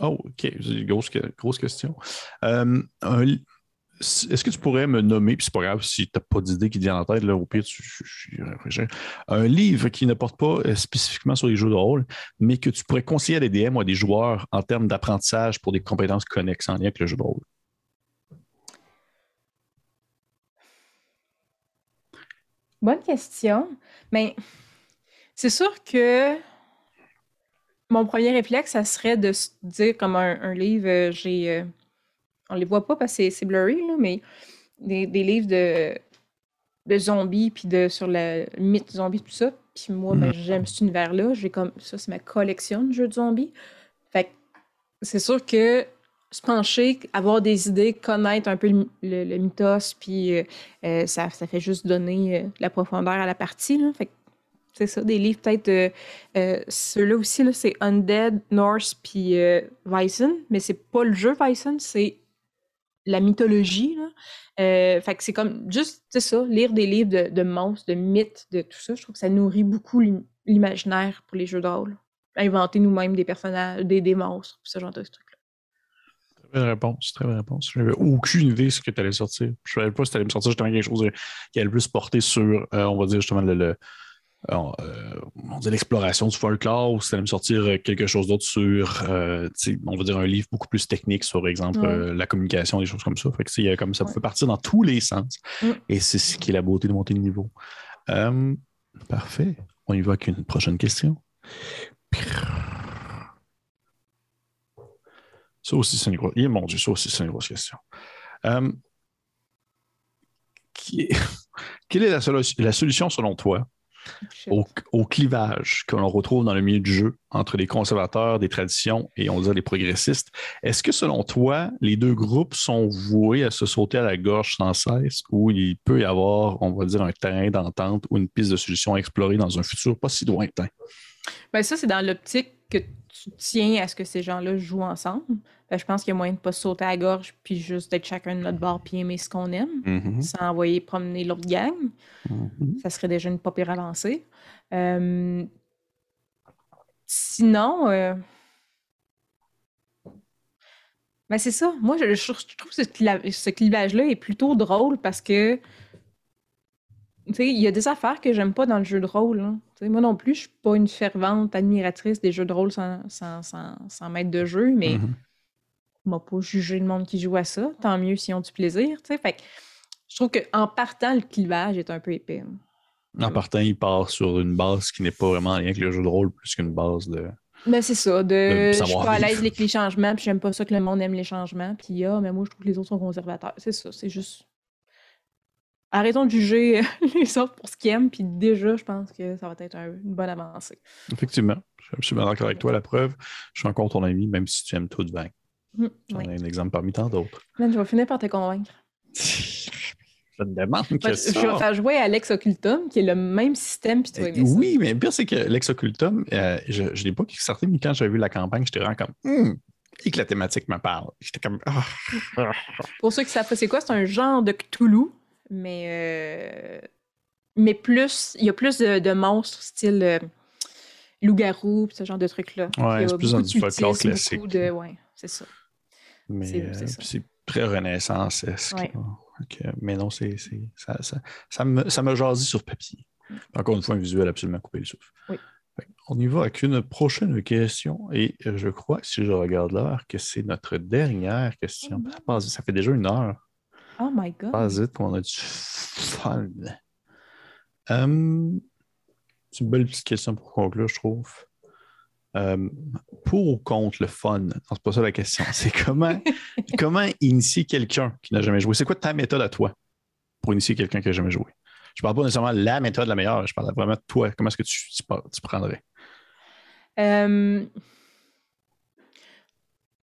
Oh, OK. Grosse, grosse question. Euh, un Est-ce que tu pourrais me nommer, puis c'est pas grave si tu n'as pas d'idée qui te vient en tête, là, au pire, tu, un livre qui ne porte pas euh, spécifiquement sur les jeux de rôle, mais que tu pourrais conseiller à des DM ou à des joueurs en termes d'apprentissage pour des compétences connexes en lien avec le jeu de rôle? Bonne question. Mais c'est sûr que mon premier réflexe, ça serait de se dire comme un, livre, euh, j'ai. On les voit pas parce que c'est- blurry, là, mais des, des livres de, de zombies, puis de, sur le mythe zombie, tout ça. Puis moi, ben, Mhm. j'aime cet univers-là. J'ai comme ça, c'est ma collection de jeux de zombies. Fait c'est sûr que se pencher, avoir des idées, connaître un peu le, le- le mythos, puis euh, euh, ça, ça fait juste donner euh, de la profondeur à la partie. Là. Fait c'est ça, des livres peut-être. euh, Ceux-là aussi, là, c'est Undead, Norse, puis Weissen, mais c'est pas le jeu Weissen, c'est la mythologie. Là. Euh, fait que c'est comme juste, ça, lire des livres de, monstres, de mythes, de tout ça. Je trouve que ça nourrit beaucoup l'im- l'imaginaire pour les jeux de rôle. Inventer nous-mêmes des personnages, des, monstres, ce genre de trucs. Très bonne réponse, très bonne réponse. Je n'avais aucune idée de ce que tu allais sortir. Je ne savais pas si tu allais me sortir justement quelque chose qui allait plus porter sur, euh, on va dire justement, le, le- on dit l'exploration du folklore ou si tu allais me sortir quelque chose d'autre sur, on va dire, un livre beaucoup plus technique sur, exemple, la communication, des choses comme ça. Fait que, comme ça peut partir dans tous les sens. Mm. Et c'est ce qui est la beauté de monter le niveau. parfait. On y va avec une prochaine question. Ça aussi, c'est une grosse... Mon Dieu, ça aussi, c'est une grosse question. Euh, [LAUGHS] quelle est la, solution selon toi au, clivage que l'on retrouve dans le milieu du jeu entre les conservateurs des traditions et on dirait les progressistes? Est-ce que selon toi, les deux groupes sont voués à se sauter à la gorge sans cesse ou il peut y avoir, on va dire, un terrain d'entente ou une piste de solution à explorer dans un futur pas si lointain? Bien, ça, c'est dans l'optique que tu tiens à ce que ces gens-là jouent ensemble. Ben, je pense qu'il y a moyen de ne pas se sauter à la gorge puis juste d'être chacun de notre bord puis aimer ce qu'on aime, mm-hmm. sans envoyer promener l'autre gang. Mm-hmm. Ça serait déjà une pas pire à euh, sinon, euh, ben c'est ça. Moi, je, trouve que ce clivage-là est plutôt drôle parce que il y a des affaires que j'aime pas dans le jeu de rôle. Hein. Moi non plus, je suis pas une fervente admiratrice des jeux de rôle sans, sans, sans, maître de jeu, mais mm m'a pas jugé le monde qui joue à ça. Tant mieux s'ils ont du plaisir. Fait je trouve qu'en partant, le clivage est un peu épais. En partant, il part sur une base qui n'est pas vraiment rien que le jeu de rôle, plus qu'une base de. Ben c'est ça, de, je suis pas à l'aise avec les changements, puis j'aime pas ça que le monde aime les changements, puis ah, mais moi je trouve que les autres sont conservateurs. C'est ça, c'est juste arrêtons de juger [LAUGHS] les autres pour ce qu'ils aiment, puis déjà, je pense que ça va être une bonne avancée. Effectivement. Je suis absolument d'accord avec toi. La preuve, je suis encore ton ami, même si tu aimes tout de vain. Mmh, J'en ai un exemple parmi tant d'autres. je vais finir par te convaincre. [LAUGHS] je te demande que ça. Je vais faire jouer à Lex Occultum, qui est le même système, puis tu vas aimer Oui, mais le pire, c'est que Lex Occultum, euh, je ne l'ai pas sorti, mais quand j'avais vu la campagne, j'étais vraiment comme hum, et que la thématique me parle. J'étais comme. Ah. Pour ceux qui savent pas c'est quoi, c'est un genre de Cthulhu mais, euh, mais plus, il y a plus de, monstres style euh, loup-garou, ce genre de trucs-là. Ouais, c'est plus dans du folklore classique. De, ouais, c'est ça. Mais c'est euh, très renaissance Mais non, c'est, ça, ça, ça, me, ça me jasit sur papier. Encore une fois, un visuel absolument coupé le souffle. Oui. On y va avec une prochaine question. Et je crois, si je regarde l'heure, que c'est notre dernière question. Oh ça fait déjà une heure. Oh my God. Qu'on a du fun. Um, c'est une belle petite question pour conclure, je trouve. Um, pour ou contre le fun? Non, c'est pas ça la question. C'est comment, [LAUGHS] comment initier quelqu'un qui n'a jamais joué? C'est quoi ta méthode à toi pour initier quelqu'un qui n'a jamais joué? Je parle pas nécessairement de la méthode la meilleure, je parle vraiment de toi. Comment est-ce que tu, tu, prendrais? Um,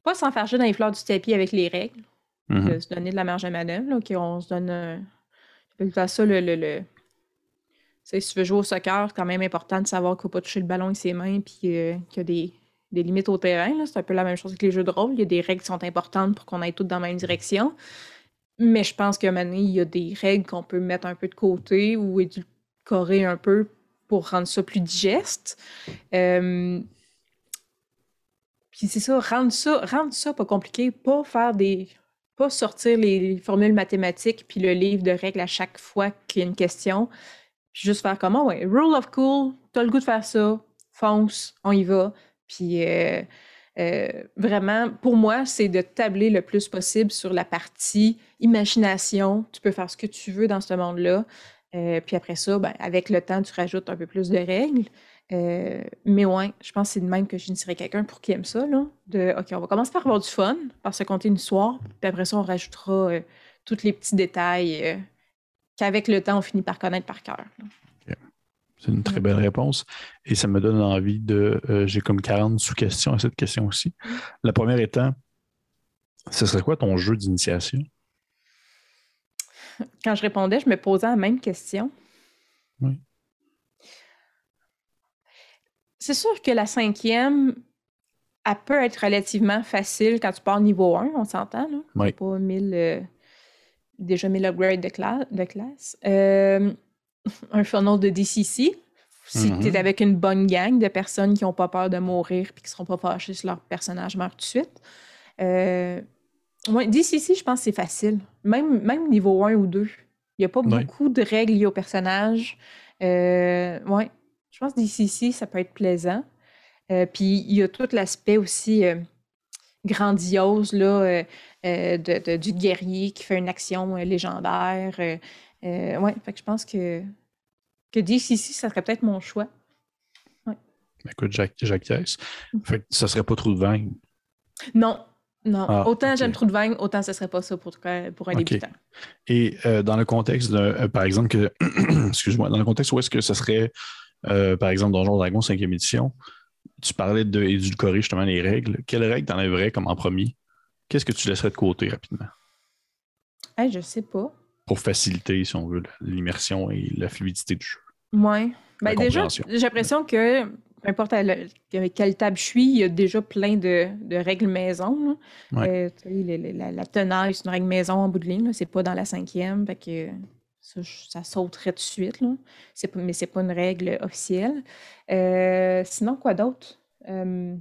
pas s'enfarger dans les fleurs du tapis avec les règles. Mm-hmm. se donner de la marge à manœuvre. OK, on se donne. Euh, ça le. le, le... si tu veux jouer au soccer, c'est quand même important de savoir qu'il ne faut pas toucher le ballon avec ses mains puis euh, qu'il y a des, des, limites au terrain. C'est un peu la même chose que les jeux de rôle. Il y a des règles qui sont importantes pour qu'on aille toutes dans la même direction. Mais je pense qu'à un moment donné, il y a des règles qu'on peut mettre un peu de côté ou édulcorer un peu pour rendre ça plus digeste. Euh, puis c'est ça, rendre ça, rendre ça pas compliqué, pas faire des pas sortir les formules mathématiques puis le livre de règles à chaque fois qu'il y a une question. Puis juste faire comment, ouais, rule of cool, t'as le goût de faire ça, fonce, on y va. Puis euh, euh, vraiment, pour moi, c'est de tabler le plus possible sur la partie imagination. Tu peux faire ce que tu veux dans ce monde-là. Euh, puis après ça, ben, avec le temps, tu rajoutes un peu plus de règles. Euh, mais ouais, je pense que c'est de même que j'initierais quelqu'un pour qui aime ça. Là, de OK, on va commencer par avoir du fun, par se compter une histoire, puis après ça, on rajoutera euh, tous les petits détails euh, qu'avec le temps, on finit par connaître par cœur. C'est une très belle réponse. Et ça me donne envie de. J'ai comme 40 sous-questions à cette question aussi. Mm. La première étant ce serait quoi ton jeu d'initiation? Quand je répondais, je me posais la même question. Oui c'est sûr que la cinquième, elle peut être relativement facile quand tu pars niveau 1, on s'entend. Là. Oui. Pas 1000, euh, déjà 1000 upgrades de, de classe. Euh, [LAUGHS] un funnel de DCC. Si mm-hmm. tu es avec une bonne gang de personnes qui n'ont pas peur de mourir et qui ne seront pas fâchées si leur personnage meurt tout de suite. Euh, DCC, je pense que c'est facile. Même, même niveau 1 ou 2. Il n'y a pas beaucoup de règles liées au personnage. Euh, ouais Je pense que d'ici, ça peut être plaisant. Euh, puis il y a tout l'aspect aussi euh, grandiose là, de, du guerrier qui fait une action légendaire. ouais, fait que je pense que, que DCC, ça serait peut-être mon choix. Ouais. Écoute, Jacques, Jacques mm. fait que ça serait pas trop de vin. Non, non, ah, autant j'aime trop de vin, autant ce ne serait pas ça pour, pour un débutant. Et euh, dans le contexte, de, euh, par exemple, que, [CLEARS THROAT] excuse-moi, dans le contexte où est-ce que ce serait, euh, par exemple, Donjon Dragon 5e édition, tu parlais d'édulcorer justement les règles. Quelles règles t'enlèverais comme en premier? Qu'est-ce que tu laisserais de côté rapidement? Je je sais pas. Pour faciliter, si on veut, l'immersion et la fluidité du jeu. Oui. Ben déjà, j'ai l'impression que peu importe avec quelle table je suis, il y a déjà plein de, règles maison. Euh, la, tenaille, c'est une règle maison en bout de ligne. C'est pas dans la cinquième. que ça, sauterait tout de suite. Là. Pas, mais c'est pas une règle officielle. Euh, sinon, quoi d'autre? Euh,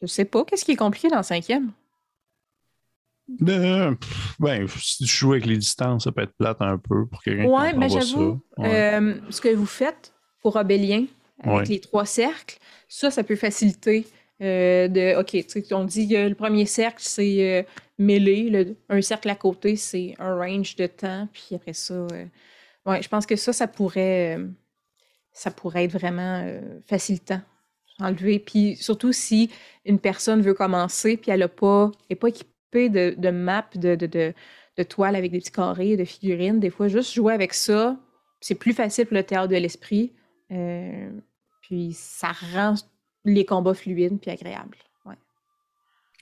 je sais pas. Qu'est-ce qui est compliqué dans la cinquième? ben, si tu joues avec les distances, ça peut être plate un peu pour quelqu'un ouais, qui mais j'avoue, euh, ce que vous faites pour Obélien, avec les trois cercles, ça, ça peut faciliter euh, de, OK, on dit que le premier cercle, c'est euh, mêlé, un cercle à côté, c'est un range de temps, puis après ça, ouais, je pense que ça, ça pourrait, pourrait être vraiment facilitant enlever. Puis surtout si une personne veut commencer, puis elle n'est pas, équipée de, de de, de, avec des petits carrés, de figurines. Des fois, juste jouer avec ça, c'est plus facile pour le théâtre de l'esprit. Euh, puis ça rend les combats fluides puis agréables.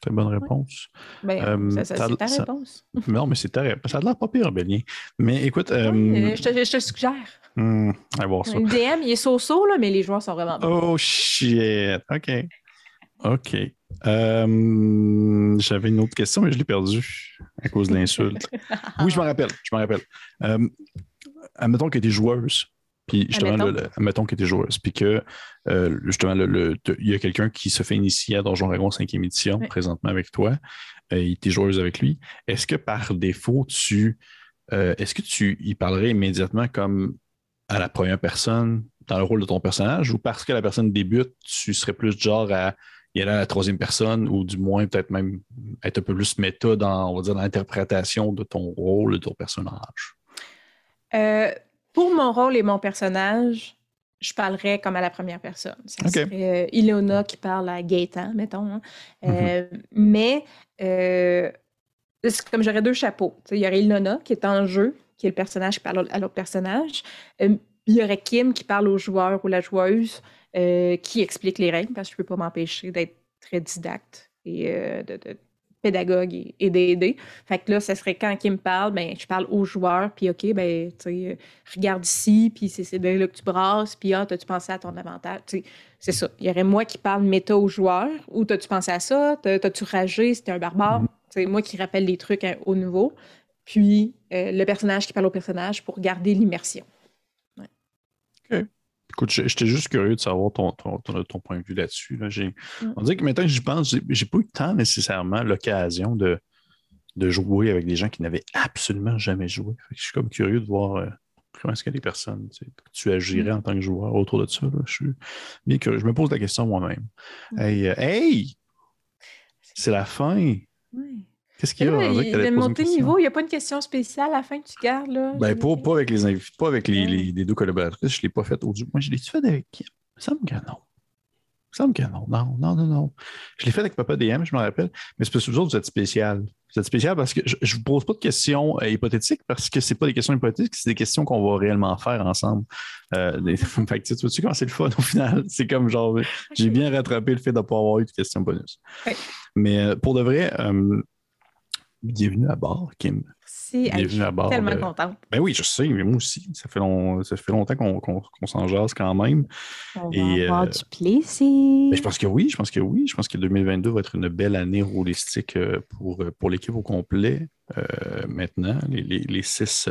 Très bonne réponse. Ben, euh, c'est ta réponse. [LAUGHS] non, mais c'est ta réponse. Ça a l'air pas pire, Bélien. Mais écoute. Euh, je, te, je, te, suggère. Hmm, voir ça. Le DM, il est so-so, là, mais les joueurs sont vraiment bons. Oh shit. OK. OK. Euh, j'avais une autre question, mais je l'ai perdue à cause de l'insulte. [LAUGHS] oui, je m'en rappelle. Je m'en rappelle. Euh, admettons que tu es joueuse. Puis justement, admettons. que tu es joueuse. Puis que euh, justement, il y a quelqu'un qui se fait initier à Donjon Dragon 5e édition présentement avec toi. et tu es joueuse avec lui. Est-ce que par défaut, tu. Est-ce que tu y parlerais immédiatement comme à la première personne dans le rôle de ton personnage? Ou parce que la personne débute, tu serais plus genre à y a la troisième personne, ou du moins peut-être même être un peu plus méta dans, on va dire, l'interprétation de ton rôle, de ton personnage? Euh, pour mon rôle et mon personnage, je parlerais comme à la première personne. Ça serait euh, Ilona qui parle à Gaëtan, mettons. Hein. Euh, mm-hmm. Mais c'est comme j'aurais deux chapeaux. il y aurait Ilona qui est en jeu, qui est le personnage qui parle à l'autre personnage. il y aurait Kim qui parle au joueur ou la joueuse. Euh, qui explique les règles, parce que je ne peux pas m'empêcher d'être très didacte et euh, de, pédagogue et, d'aider. Fait que là, ce serait quand Kim parle, ben, je parle aux joueurs, puis OK, ben, tu sais, regarde ici, puis c'est là que tu brasses, puis ah, as-tu pensé à ton avantage? c'est ça. Il y aurait moi qui parle méta aux joueurs, ou as-tu pensé à ça? T'as-tu ragé? T'es un barbare? Mm-hmm. C'est moi qui rappelle les trucs hein, au nouveau. Puis euh, le personnage qui parle au personnage pour garder l'immersion. OK. Écoute, j'étais juste curieux de savoir ton, ton, point de vue là-dessus. Mm. On dirait que maintenant que j'y pense, j'ai pas eu temps nécessairement, l'occasion de, de jouer avec des gens qui n'avaient absolument jamais joué. je suis comme curieux de voir euh, comment est-ce que les personnes, tu, agirais mm. en tant que joueur autour de ça. Je suis bien curieux. Je me pose la question moi-même. Mm. Hey, euh, hey! C'est la fin! Oui. Qu'est-ce qu'il y a? Il de monter niveau, il n'y a pas une question spéciale à la fin que tu gardes. Là, ben, pas, pas, avec les invités, pas avec les, les, deux collaboratrices. Je ne l'ai pas fait au Moi, je l'ai fait avec qui? Il me semble que non. Il me semble que non. Non, non, non, non. Je l'ai fait avec Papa DM, je me rappelle. Mais c'est parce que vous autres, vous êtes spécial. Vous êtes spécial parce que je ne vous pose pas de questions euh, hypothétiques parce que ce pas des questions hypothétiques, c'est des questions qu'on va réellement faire ensemble. Euh, [LAUGHS] fait que, tu vois-tu comment c'est le fun au final? [LAUGHS] C'est comme genre, j'ai bien rattrapé le fait de ne pas avoir eu de questions bonus. Mais euh, pour de vrai, euh, Bienvenue à bord, Kim. Merci. Bienvenue à bord. tellement contente. Ben oui, je sais, mais moi aussi. Ça fait, ça fait longtemps qu'on s'en jase quand même. On va avoir euh, du plaisir. Ben, je pense que oui, je pense que oui. Je pense que 2022 va être une belle année holistique euh, pour, euh, pour l'équipe au complet. maintenant, les, les, six,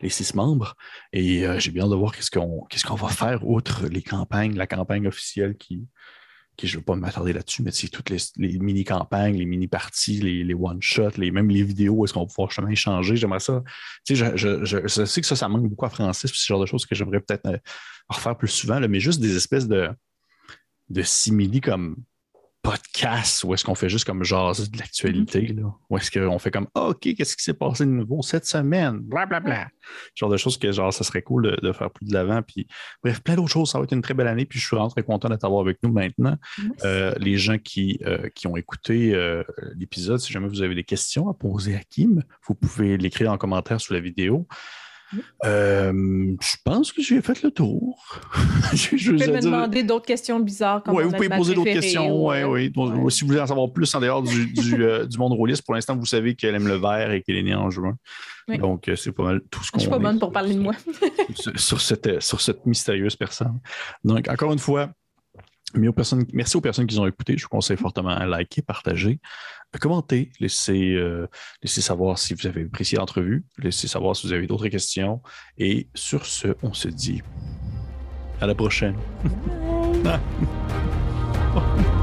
les six membres. Et j'ai bien hâte de voir qu'est-ce qu'on qu'est-ce qu'on va faire outre les campagnes, la campagne officielle qui, je ne veux pas m'attarder là-dessus, mais c'est toutes les, mini-campagnes, les mini-parties, les, one-shots, les, même les vidéos est-ce qu'on va pouvoir justement échanger. J'aimerais ça. Tu sais, je, je, sais que ça, ça manque beaucoup à Francis, c'est ce genre de choses que j'aimerais peut-être euh, refaire plus souvent, mais juste des espèces de, de simili comme podcast où est-ce qu'on fait juste comme jaser de l'actualité, mm-hmm. là? Où est-ce qu'on fait comme OK, qu'est-ce qui s'est passé de nouveau cette semaine? Blablabla. Bla, bla. Genre de choses que genre ça serait cool de, faire plus de l'avant. Puis bref, plein d'autres choses. Ça va être une très belle année. Puis je suis vraiment très content de t'avoir avec nous maintenant. Euh, les gens qui, euh, qui ont écouté euh, l'épisode, si jamais vous avez des questions à poser à Kim, vous pouvez l'écrire en commentaire sous la vidéo. Euh, je pense que j'ai fait le tour. [LAUGHS] je, je vous pouvez me demander d'autres questions bizarres. Oui, vous pouvez poser d'autres questions. Ouais, oui. Si vous voulez en savoir plus en dehors du, du, [LAUGHS] euh, du monde rôliste, pour l'instant, vous savez qu'elle aime le vert et qu'elle est née en juin. Donc, euh, c'est pas mal tout ce qu'on Je suis pas bonne pour parler de moi. sur, cette, sur cette mystérieuse personne. Donc, encore une fois, merci aux personnes qui ont écouté. Je vous conseille fortement à liker, partager, commenter, laisser, euh, laisser savoir si vous avez apprécié l'entrevue, laisser savoir si vous avez d'autres questions. Et sur ce, on se dit à la prochaine. [LAUGHS]